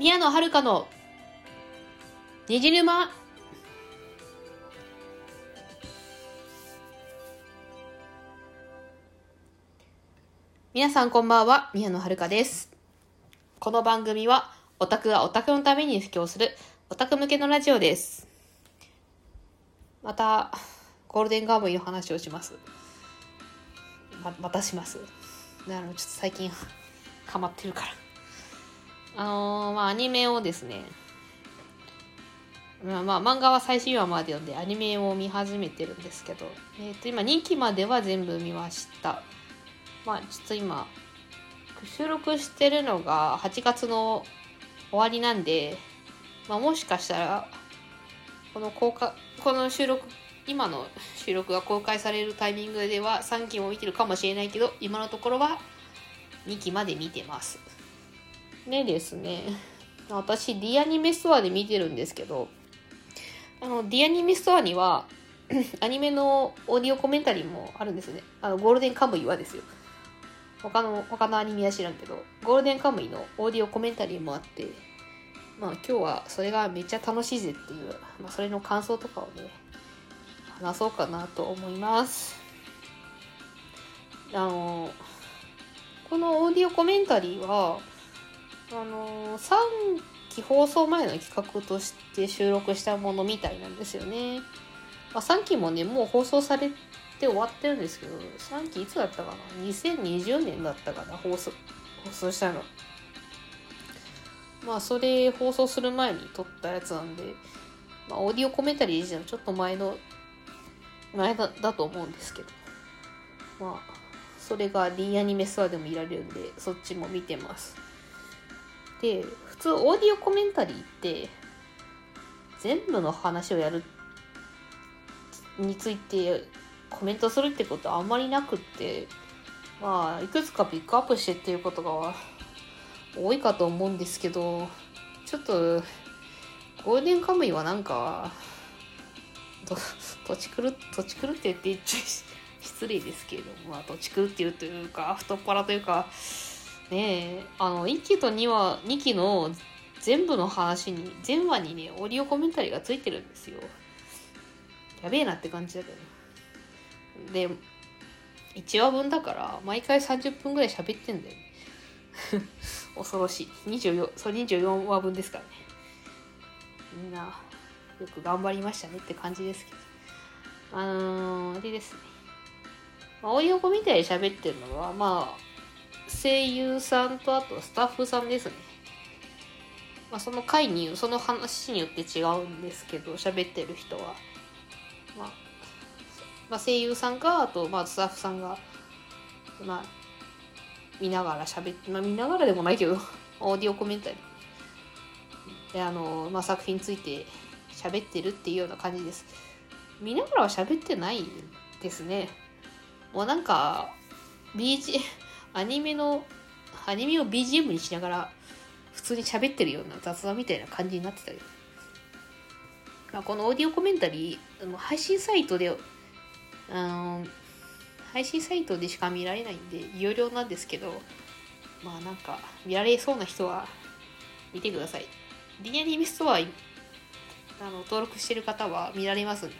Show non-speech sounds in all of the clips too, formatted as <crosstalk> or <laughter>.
宮野遥の虹沼皆さんこんばんは、宮野遥です。この番組は、オタクがオタクのために布教する、オタク向けのラジオです。また、ゴールデンガームイの話をします。ま、またします。なるほど、ちょっと最近、ハマってるから。あのーまあ、アニメをですね、まあ、まあ、漫画は最新話まで読んで、アニメを見始めてるんですけど、えっ、と、今、2期までは全部見ました。まあ、ちょっと今、収録してるのが8月の終わりなんで、まあ、もしかしたら、この公開、この収録、今の収録が公開されるタイミングでは3期も見てるかもしれないけど、今のところは2期まで見てます。でですね、私、D アニメストアで見てるんですけど、あの、D アニメストアには、<clears throat> アニメのオーディオコメンタリーもあるんですね。あの、ゴールデンカムイはですよ。他の、他のアニメは知らんけど、ゴールデンカムイのオーディオコメンタリーもあって、まあ今日はそれがめっちゃ楽しいぜっていう、まあそれの感想とかをね、話そうかなと思います。あの、このオーディオコメンタリーは、あの、3期放送前の企画として収録したものみたいなんですよね。まあ、3期もね、もう放送されて終わってるんですけど、3期いつだったかな ?2020 年だったかな？放送、放送したの。まあ、それ放送する前に撮ったやつなんで、まあ、オーディオコメンタリー自体はちょっと前の、前だだと思うんですけど、まあ、それが D アニメストアでも見られるんで、そっちも見てます。で、普通オーディオコメンタリーって、全部の話をやるについてコメントするってことはあんまりなくって、まあ、いくつかピックアップしてっていうことが多いかと思うんですけど、ちょっと、ゴールデンカムイはなんか、と土地狂っ土地狂ってって言っちゃ失礼ですけれども、まあ、土地狂っていうというか、太っ腹というか、ね、あの、1期と2話、2期の全部の話に、全話にね、オーディオコメンタリーがついてるんですよ。やべえなって感じだけど。で、1話分だから、毎回30分ぐらい喋ってんだよ。<laughs> 恐ろしい。24、そう24話分ですからね。みんな、よく頑張りましたねって感じですけど。あのー、でですね。まあ、オーディオコメンタリー喋ってるのは、まあ、声優さんとあとスタッフさんですね。まあ、その回に、その話によって違うんですけど、喋ってる人は。まあ、まあ、声優さんか、あと、まあ、スタッフさんが、まあ、見ながら喋って、まあ、見ながらでもないけど、<laughs> オーディオコメンタリー。で、あの、まあ、作品について喋ってるっていうような感じです。見ながらは喋ってないですね。もうなんか、BG、アニメの、アニメを BGM にしながら、普通に喋ってるような雑談みたいな感じになってたけど。まあ、このオーディオコメンタリー、あの配信サイトで、あの、配信サイトでしか見られないんで、有料なんですけど、まあなんか、見られそうな人は見てください。リアニメストア、あの、登録してる方は見られますんで、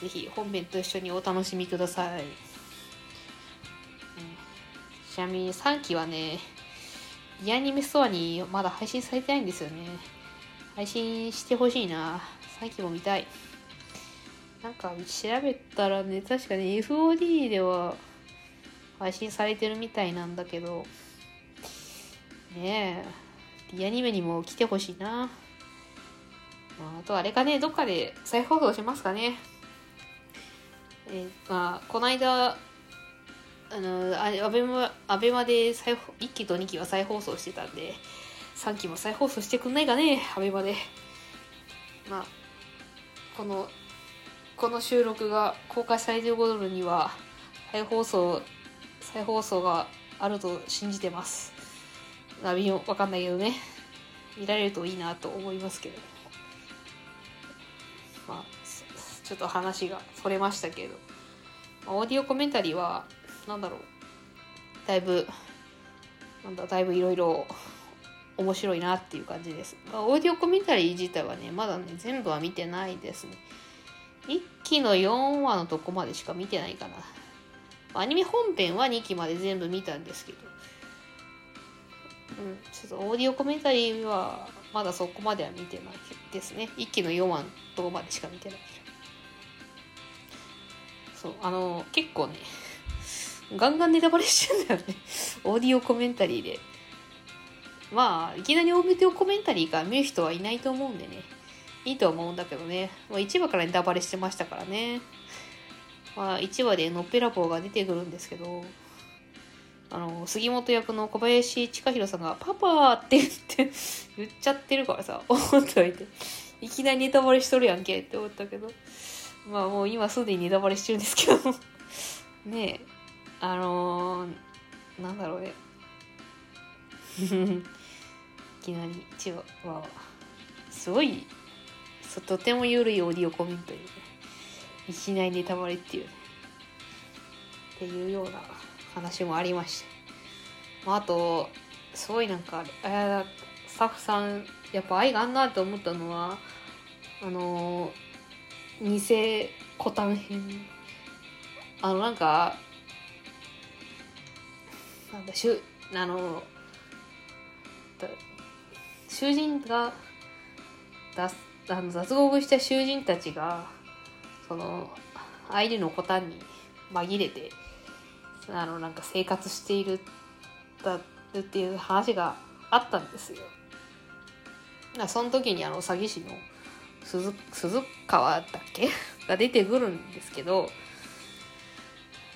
ぜひ本編と一緒にお楽しみください。ちなみに3期はね、リアニメストアにまだ配信されてないんですよね。配信してほしいな。3期も見たい。なんか調べたらね、確かに FOD では配信されてるみたいなんだけど、ねえ、リアニメにも来てほしいな。まあ、あとあれかね、どっかで再放送しますかね。えーまあ、この間、あの、あアベマ、アベマで再1期と2期は再放送してたんで、3期も再放送してくんないかね、アベマで。まあ、この、この収録が公開されてる頃には、再放送、再放送があると信じてます。ナビもわかんないけどね。見られるといいなと思いますけど。まあ、ちょっと話がそれましたけど。オーディオコメンタリーは、なんだろう。だいぶ、なんだ、だいぶいろいろ面白いなっていう感じです。オーディオコメンタリー自体はね、まだね、全部は見てないですね。1期の4話のとこまでしか見てないかな。アニメ本編は2期まで全部見たんですけど、うん、ちょっとオーディオコメンタリーはまだそこまでは見てないですね。1期の4話のとこまでしか見てない。そう、あの、結構ね、ガンガンネタバレしてんだよね。<laughs> オーディオコメンタリーで。まあ、いきなりオーディオコメンタリーから見る人はいないと思うんでね。いいと思うんだけどね。まあ、1話からネタバレしてましたからね。まあ、1話でのっぺらぼうが出てくるんですけど、あの、杉本役の小林千佳弘さんが、パパって言って言っちゃってるからさ、思っておいて。いきなりネタバレしとるやんけって思ったけど。まあもう今すでにネタバレしてるんですけど <laughs> ねえ、あのー、なんだろうね。<laughs> いきなり1話は、すごい、とても緩いオーディオコメントに、ね、いきなりネタバレっていう、ね、っていうような話もありました。まあ、あと、すごいなんか、あスタッフさん、やっぱ愛があんなと思ったのは、あのー、偽コタン編。あの、なんか、なんだ、しゅ、あの、囚人が、だあの雑合した囚人たちが、その、相手のコタンに紛れて、あの、なんか生活している、だっていう話があったんですよ。その時にあの詐欺師の鈴鈴川だっけ？<laughs> が出てくるんですけど、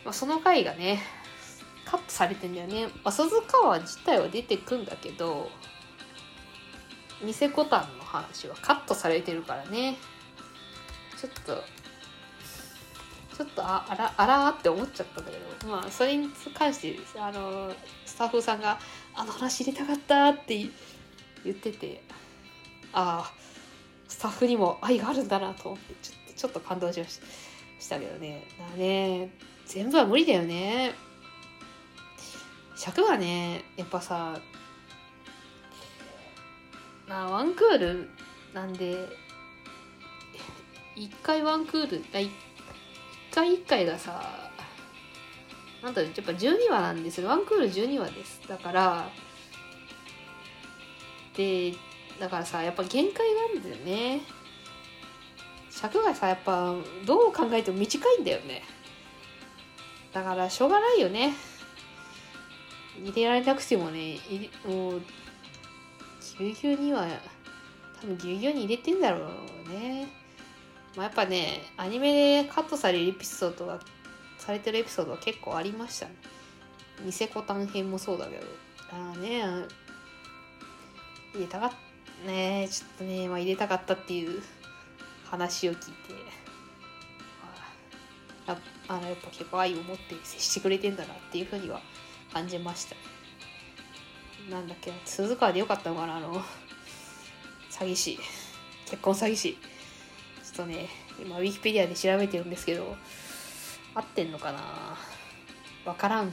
まあ、その回がねカットされてんだよね、まあ、鈴川自体は出てくんだけど偽コタンの話はカットされてるからね。ちょっとちょっとああらあらって思っちゃったんだけど。まあそれに関してあのスタッフさんが「あの話入れたかった」って言っててああスタッフにも愛があるんだなと思ってちょっとちょっと感動しました。けどね。だね全部は無理だよね。尺はねやっぱさまあワンクールなんで一回ワンクールあ一回一回がさなんだやっぱ12話なんですよ。ワンクール12話です。だからでだからさやっぱ限界なんだよね。尺がさやっぱどう考えても短いんだよね。だからしょうがないよね。入れられなくてもねもうぎゅうぎゅうには多分ぎゅうぎゅうに入れてんだろうね。まあやっぱねアニメでカットされるエピソードがされてるエピソードは結構ありましたね。ニセコタン編もそうだけど。ああね入れたかったね。ちょっとね、まあ、入れたかったっていう話を聞いて。ああのやっぱ結構愛を持って接してくれてんだなっていうふうには感じました。なんだっけ鈴川でよかったのかなあの詐欺師。結婚詐欺師。ちょっとね今ウィキペディアで調べてるんですけど合ってんのかなわからん。う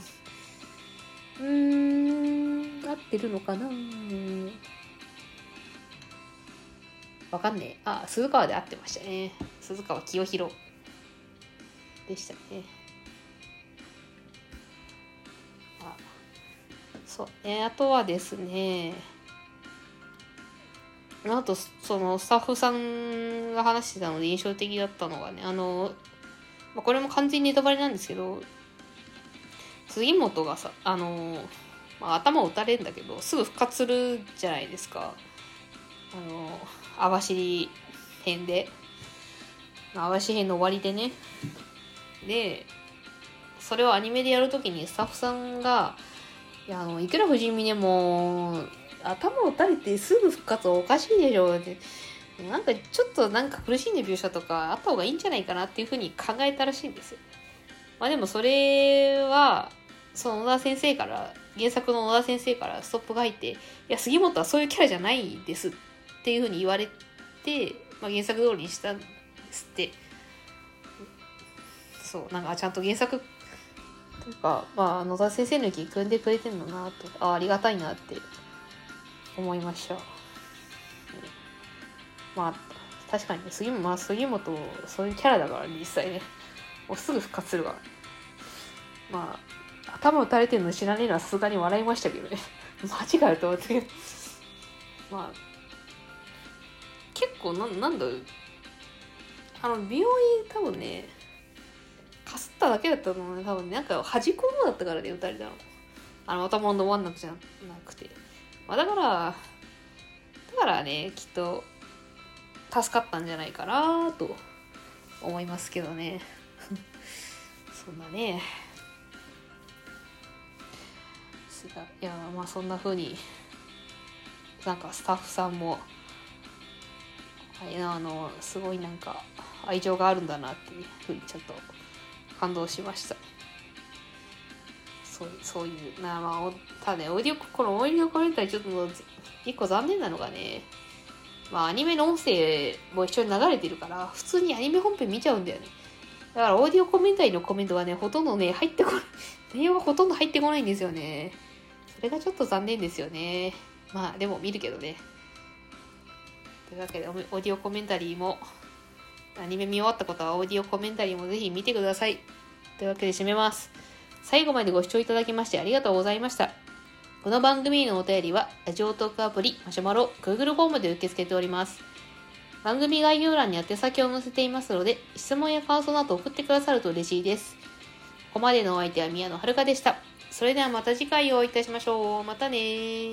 ーん合ってるのかな。わかんねえ。あ鈴川で合ってましたね。鈴川清弘でしたね。そう。ねあとはですねあとそのスタッフさんが話してたので印象的だったのがねあの、まあ、これも完全にネタバレなんですけど杉本がさあの、まあ、頭を打たれるんだけどすぐ復活するじゃないですか。あの網走編で。網走編の終わりでね。でそれをアニメでやるときにスタッフさんが「いやあのいくら不死身でも頭を打たれてすぐ復活おかしいでしょ」ってなんかちょっとなんか苦しんで描写とかあった方がいいんじゃないかなっていうふうに考えたらしいんです。まあでもそれはその野田先生から原作の野田先生からストップが入って「いや杉本はそういうキャラじゃないです」っていうふうに言われて、まあ、原作通りにしたんですってそうなんかちゃんと原作というか、まあ、野田先生の意組んでくれてるのなとあありがたいなって思いました。まあ確かにね杉,、まあ、杉本そういうキャラだから、ね、実際ねもうすぐ復活するからまあ頭打たれてるの知らねえのはさすがに笑いましたけどね。マジかよと思って。まあ結構ななんだあの美容院多分ねかすっただけだったのね。多分ね。なんか端っこの方だったからね打たれたのあの頭の真ん中じゃなくて、まあ、だからだからねきっと助かったんじゃないかなと思いますけどね。<laughs> そんなね。いやまあそんな風になんかスタッフさんもあのすごいなんか愛情があるんだなっていうふうにちょっと感動しました。そうそういうなまあただねオーディオこのオーディオコメンタリーちょっと一個残念なのがねまあアニメの音声も一緒に流れてるから普通にアニメ本編見ちゃうんだよね。だからオーディオコメンタリーのコメントがねほとんどね入ってこない。内容がほとんど入ってこないんですよね。それがちょっと残念ですよね。まあでも見るけどね。というわけでオーディオコメンタリーもアニメ見終わったことはオーディオコメンタリーもぜひ見てくださいというわけで締めます最後までご視聴いただきましてありがとうございましたこの番組へのお便りは、ラジオトークアプリ、マシュマロ、Google フォームで受け付けております。番組概要欄に宛先を載せていますので、質問や感想など送ってくださると嬉しいです。ここまでのお相手は宮野遥でした。それではまた次回お会いいたしましょう。またね